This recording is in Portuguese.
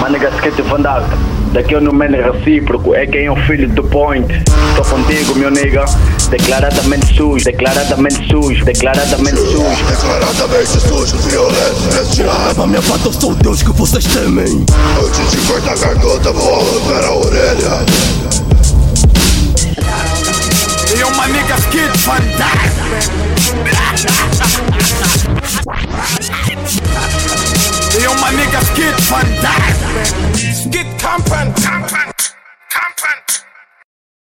Manega skate vandaka. Daqui eu não me recíproco, é quem é o filho do point. Tô contigo, meu nigga. Declaradamente sujo, declaradamente sujo, declaradamente sujo. Declaradamente sujo, violento, raiva minha pata, eu sou o Deus que vocês temem. Antes de cortar a garganta, vou arrancar a orelha. Yo, my niggas get Van Yo, my niggas get Van Get Kampen.